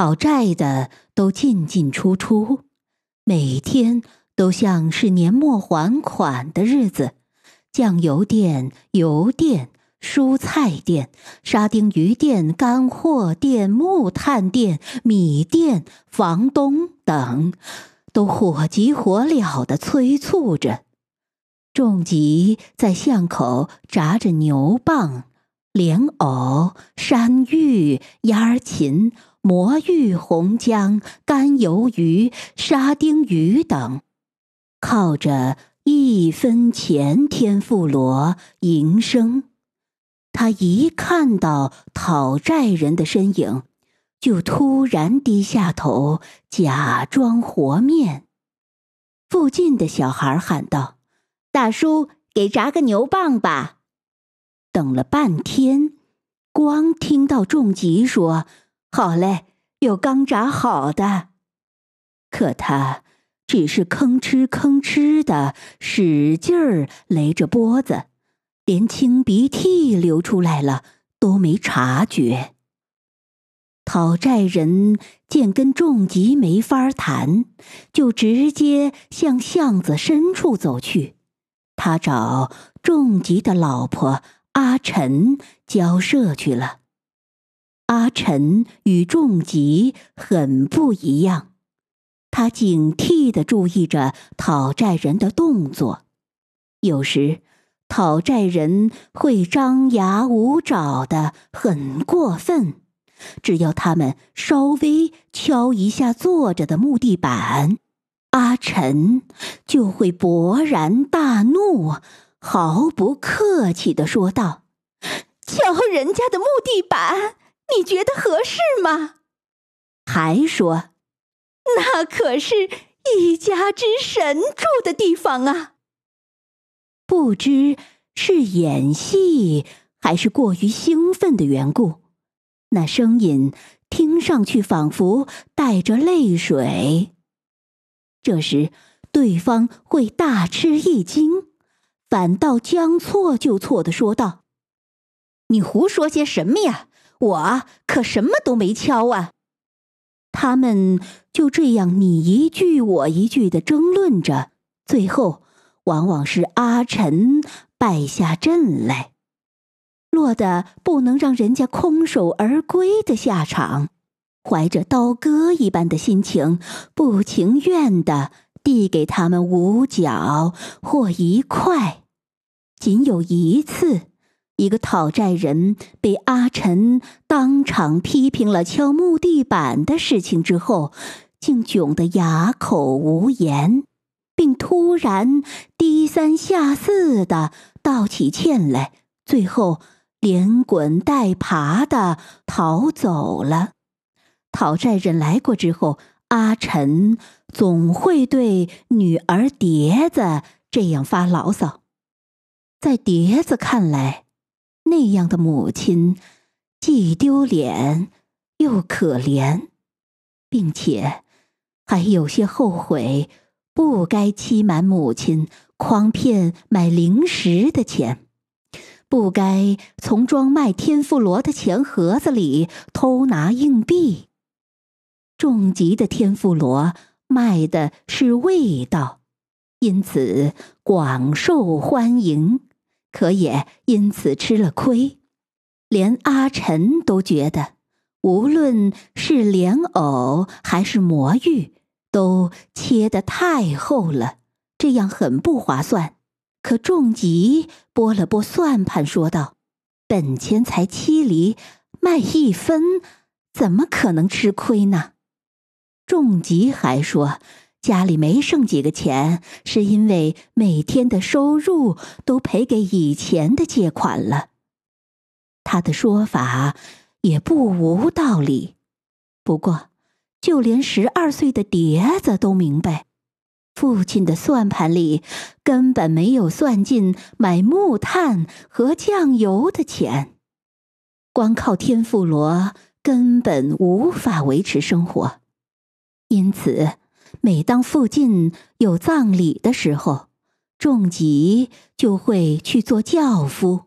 讨债的都进进出出，每天都像是年末还款的日子。酱油店、油店、蔬菜店、沙丁鱼店、干货店、木炭店、米店、房东等，都火急火燎的催促着。仲吉在巷口炸着牛蒡、莲藕、山芋、鸭儿芹、魔芋、红姜、干鱿鱼、沙丁鱼等，靠着一分钱天妇罗营生。他一看到讨债人的身影，就突然低下头，假装和面。附近的小孩喊道。大叔，给炸个牛蒡吧。等了半天，光听到仲吉说：“好嘞，有刚炸好的。”可他只是吭哧吭哧的使劲儿勒着脖子，连清鼻涕流出来了都没察觉。讨债人见跟仲吉没法谈，就直接向巷子深处走去。他找仲吉的老婆阿晨交涉去了。阿晨与仲吉很不一样，他警惕的注意着讨债人的动作，有时讨债人会张牙舞爪的很过分，只要他们稍微敲一下坐着的木地板。阿晨就会勃然大怒，毫不客气的说道：“敲人家的木地板，你觉得合适吗？”还说：“那可是一家之神住的地方啊！”不知是演戏还是过于兴奋的缘故，那声音听上去仿佛带着泪水。这时，对方会大吃一惊，反倒将错就错的说道：“你胡说些什么呀？我可什么都没敲啊！”他们就这样你一句我一句的争论着，最后往往是阿晨败下阵来，落得不能让人家空手而归的下场。怀着刀割一般的心情，不情愿的递给他们五角或一块。仅有一次，一个讨债人被阿晨当场批评了敲木地板的事情之后，竟窘得哑口无言，并突然低三下四的道起歉来，最后连滚带爬的逃走了。讨债人来过之后，阿晨总会对女儿蝶子这样发牢骚。在蝶子看来，那样的母亲既丢脸又可怜，并且还有些后悔，不该欺瞒母亲，诓骗买零食的钱，不该从装卖天妇罗的钱盒子里偷拿硬币。重级的天妇罗卖的是味道，因此广受欢迎，可也因此吃了亏。连阿晨都觉得，无论是莲藕还是魔芋，都切得太厚了，这样很不划算。可重吉拨了拨算盘，说道：“本钱才七厘，卖一分，怎么可能吃亏呢？”仲吉还说，家里没剩几个钱，是因为每天的收入都赔给以前的借款了。他的说法也不无道理，不过，就连十二岁的碟子都明白，父亲的算盘里根本没有算进买木炭和酱油的钱，光靠天妇罗根本无法维持生活。因此，每当附近有葬礼的时候，仲吉就会去做轿夫。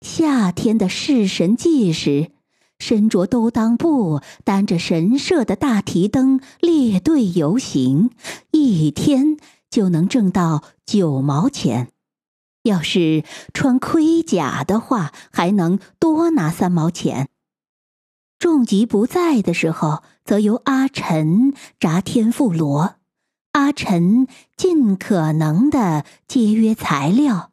夏天的弑神祭时，身着兜裆布、担着神社的大提灯列队游行，一天就能挣到九毛钱。要是穿盔甲的话，还能多拿三毛钱。仲吉不在的时候，则由阿晨炸天妇罗。阿晨尽可能的节约材料。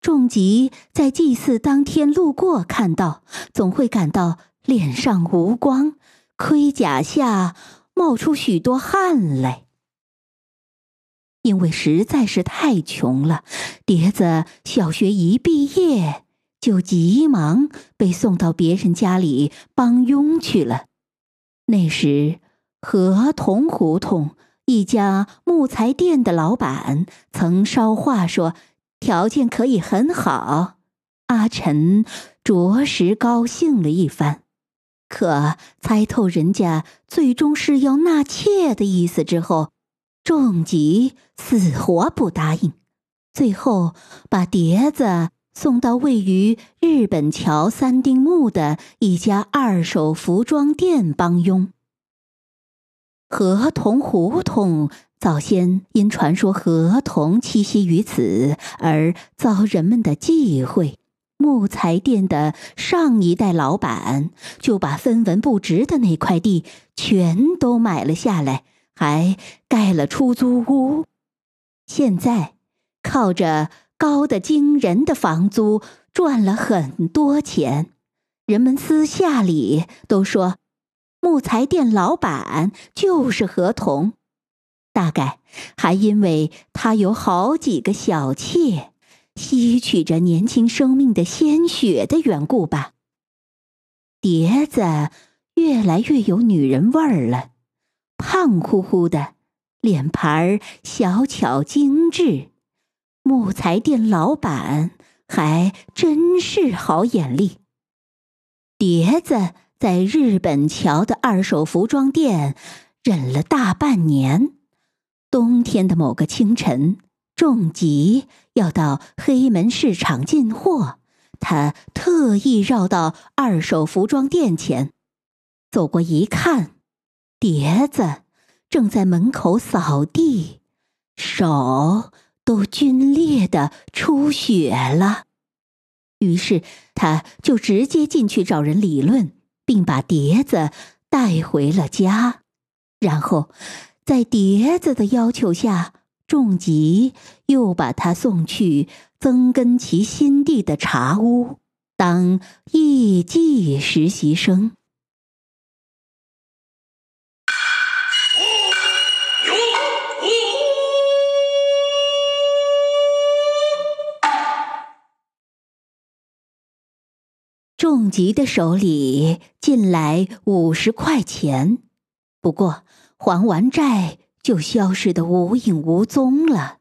仲吉在祭祀当天路过，看到总会感到脸上无光，盔甲下冒出许多汗来。因为实在是太穷了，碟子小学一毕业就急忙被送到别人家里帮佣去了。那时，河童胡同一家木材店的老板曾捎话说，条件可以很好。阿晨着实高兴了一番，可猜透人家最终是要纳妾的意思之后。仲吉死活不答应，最后把碟子送到位于日本桥三丁目的一家二手服装店帮佣。河童胡同早先因传说河童栖息于此而遭人们的忌讳，木材店的上一代老板就把分文不值的那块地全都买了下来。还盖了出租屋，现在靠着高的惊人的房租赚了很多钱。人们私下里都说，木材店老板就是合同。大概还因为他有好几个小妾，吸取着年轻生命的鲜血的缘故吧。碟子越来越有女人味儿了。胖乎乎的，脸盘儿小巧精致，木材店老板还真是好眼力。碟子在日本桥的二手服装店忍了大半年。冬天的某个清晨，重吉要到黑门市场进货，他特意绕到二手服装店前，走过一看。碟子正在门口扫地，手都皲裂的出血了。于是他就直接进去找人理论，并把碟子带回了家。然后，在碟子的要求下，仲吉又把他送去曾根其新地的茶屋当艺妓实习生。仲吉的手里进来五十块钱，不过还完债就消失的无影无踪了。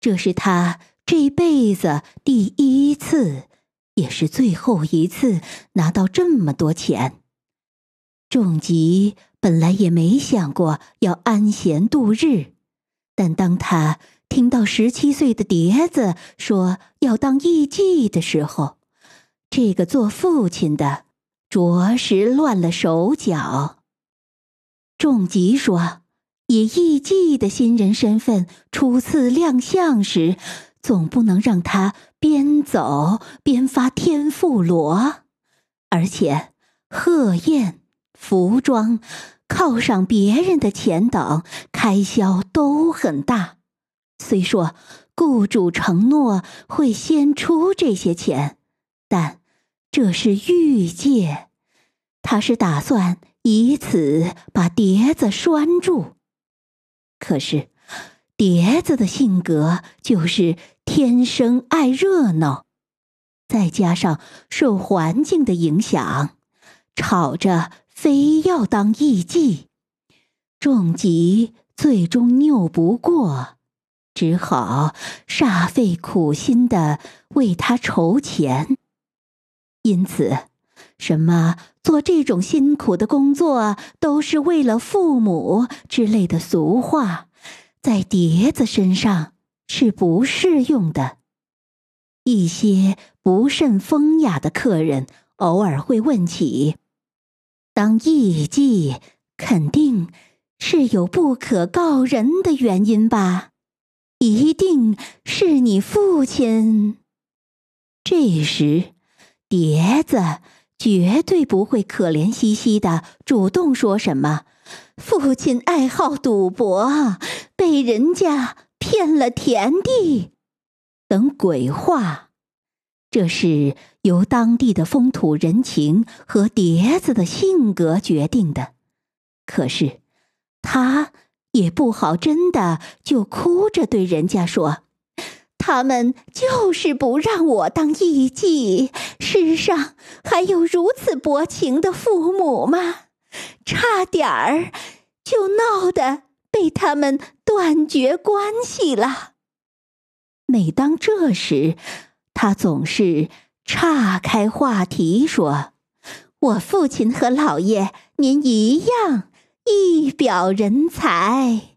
这是他这辈子第一次，也是最后一次拿到这么多钱。仲吉本来也没想过要安闲度日，但当他听到十七岁的碟子说要当艺妓的时候，这个做父亲的着实乱了手脚。仲吉说：“以艺妓的新人身份初次亮相时，总不能让他边走边发天妇罗，而且贺宴、服装、犒赏别人的钱等开销都很大。虽说雇主承诺会先出这些钱，但……”这是玉戒，他是打算以此把碟子拴住。可是，碟子的性格就是天生爱热闹，再加上受环境的影响，吵着非要当艺妓。仲吉最终拗不过，只好煞费苦心的为他筹钱。因此，什么做这种辛苦的工作都是为了父母之类的俗话，在碟子身上是不适用的。一些不甚风雅的客人偶尔会问起当艺妓，肯定是有不可告人的原因吧？一定是你父亲。这时，碟子绝对不会可怜兮兮的主动说什么。父亲爱好赌博，被人家骗了田地，等鬼话。这是由当地的风土人情和碟子的性格决定的。可是，他也不好真的就哭着对人家说：“他们就是不让我当艺妓。世上还有如此薄情的父母吗？差点儿就闹得被他们断绝关系了。”每当这时，他总是岔开话题说：“我父亲和老爷您一样，一表人才。”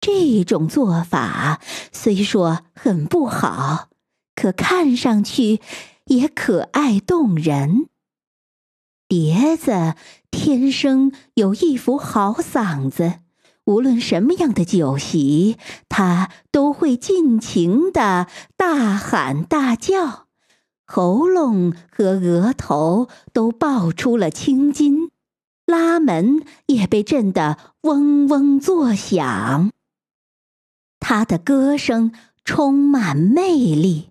这种做法虽说很不好，可看上去也可爱动人。碟子天生有一副好嗓子。无论什么样的酒席，他都会尽情的大喊大叫，喉咙和额头都爆出了青筋，拉门也被震得嗡嗡作响。他的歌声充满魅力，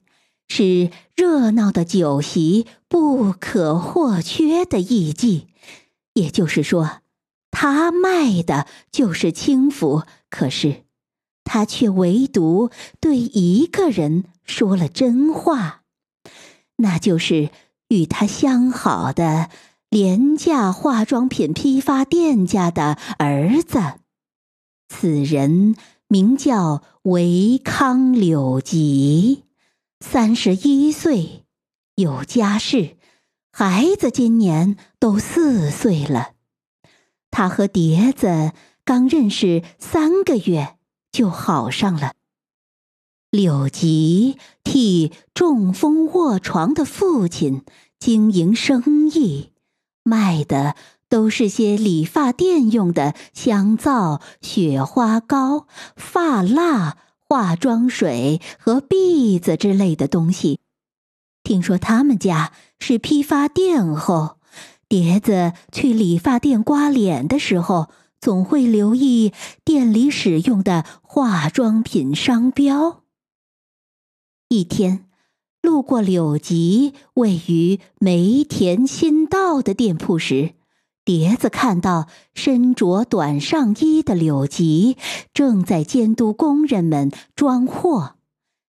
是热闹的酒席不可或缺的艺伎，也就是说。他卖的就是轻浮，可是他却唯独对一个人说了真话，那就是与他相好的廉价化妆品批发店家的儿子。此人名叫维康柳吉，三十一岁，有家室，孩子今年都四岁了。他和碟子刚认识三个月就好上了。柳吉替中风卧床的父亲经营生意，卖的都是些理发店用的香皂、雪花膏、发蜡、化妆水和篦子之类的东西。听说他们家是批发店后。碟子去理发店刮脸的时候，总会留意店里使用的化妆品商标。一天，路过柳吉位于梅田新道的店铺时，碟子看到身着短上衣的柳吉正在监督工人们装货。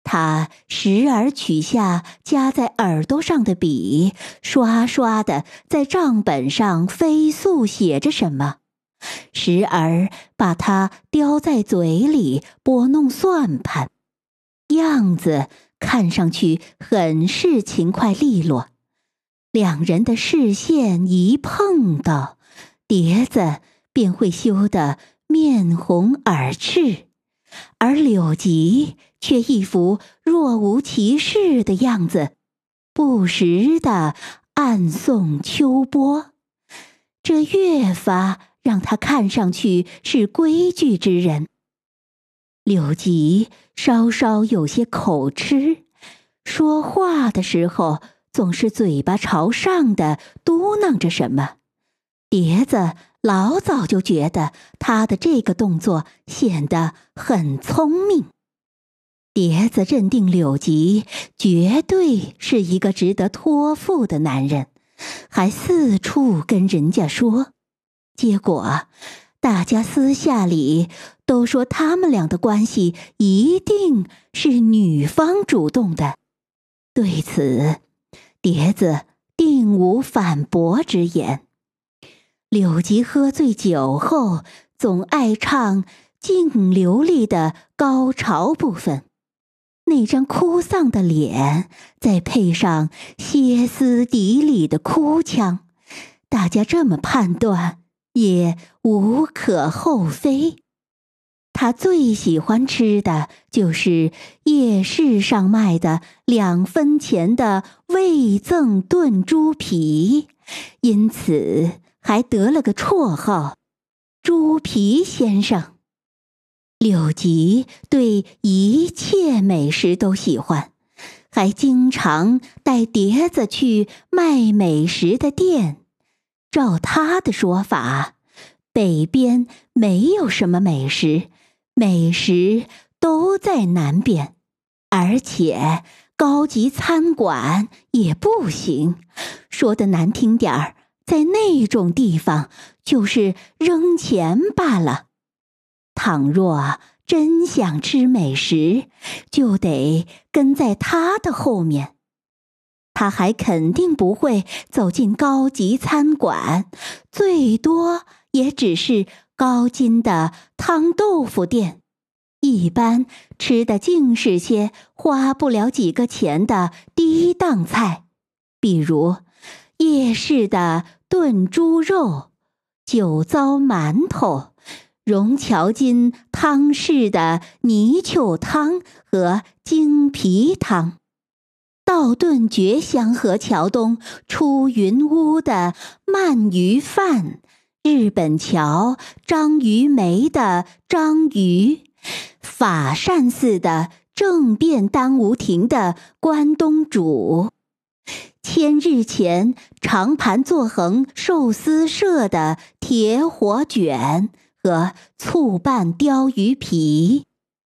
他时而取下夹在耳朵上的笔，刷刷的在账本上飞速写着什么；时而把它叼在嘴里拨弄算盘，样子看上去很是勤快利落。两人的视线一碰到，碟子便会羞得面红耳赤。而柳吉却一副若无其事的样子，不时的暗送秋波，这越发让他看上去是规矩之人。柳吉稍稍有些口吃，说话的时候总是嘴巴朝上的嘟囔着什么，碟子。老早就觉得他的这个动作显得很聪明。碟子认定柳吉绝对是一个值得托付的男人，还四处跟人家说。结果，大家私下里都说他们俩的关系一定是女方主动的。对此，碟子定无反驳之言。柳吉喝醉酒后，总爱唱静流利的高潮部分，那张哭丧的脸，再配上歇斯底里的哭腔，大家这么判断也无可厚非。他最喜欢吃的就是夜市上卖的两分钱的味赠炖猪皮，因此。还得了个绰号“猪皮先生”。柳吉对一切美食都喜欢，还经常带碟子去卖美食的店。照他的说法，北边没有什么美食，美食都在南边，而且高级餐馆也不行。说的难听点儿，在那种地方就是扔钱罢了。倘若真想吃美食，就得跟在他的后面。他还肯定不会走进高级餐馆，最多也只是高筋的汤豆腐店。一般吃的尽是些花不了几个钱的低档菜，比如夜市的炖猪肉、酒糟馒头。荣桥筋汤式的泥鳅汤和精皮汤，道顿蕨香河桥东出云屋的鳗鱼饭，日本桥章鱼梅的章鱼，法善寺的正变丹无亭的关东煮，千日前长盘作横寿司社的铁火卷。和醋拌鲷鱼皮，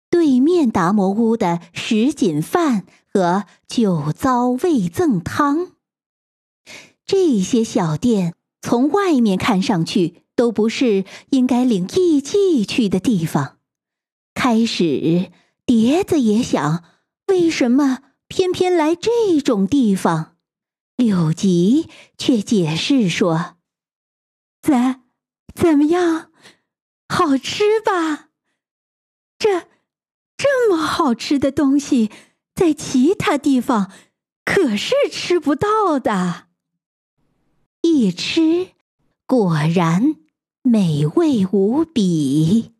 对面达摩屋的什锦饭和酒糟味增汤，这些小店从外面看上去都不是应该领艺妓去的地方。开始，碟子也想，为什么偏偏来这种地方？柳吉却解释说：“怎，怎么样？”好吃吧？这这么好吃的东西，在其他地方可是吃不到的。一吃，果然美味无比。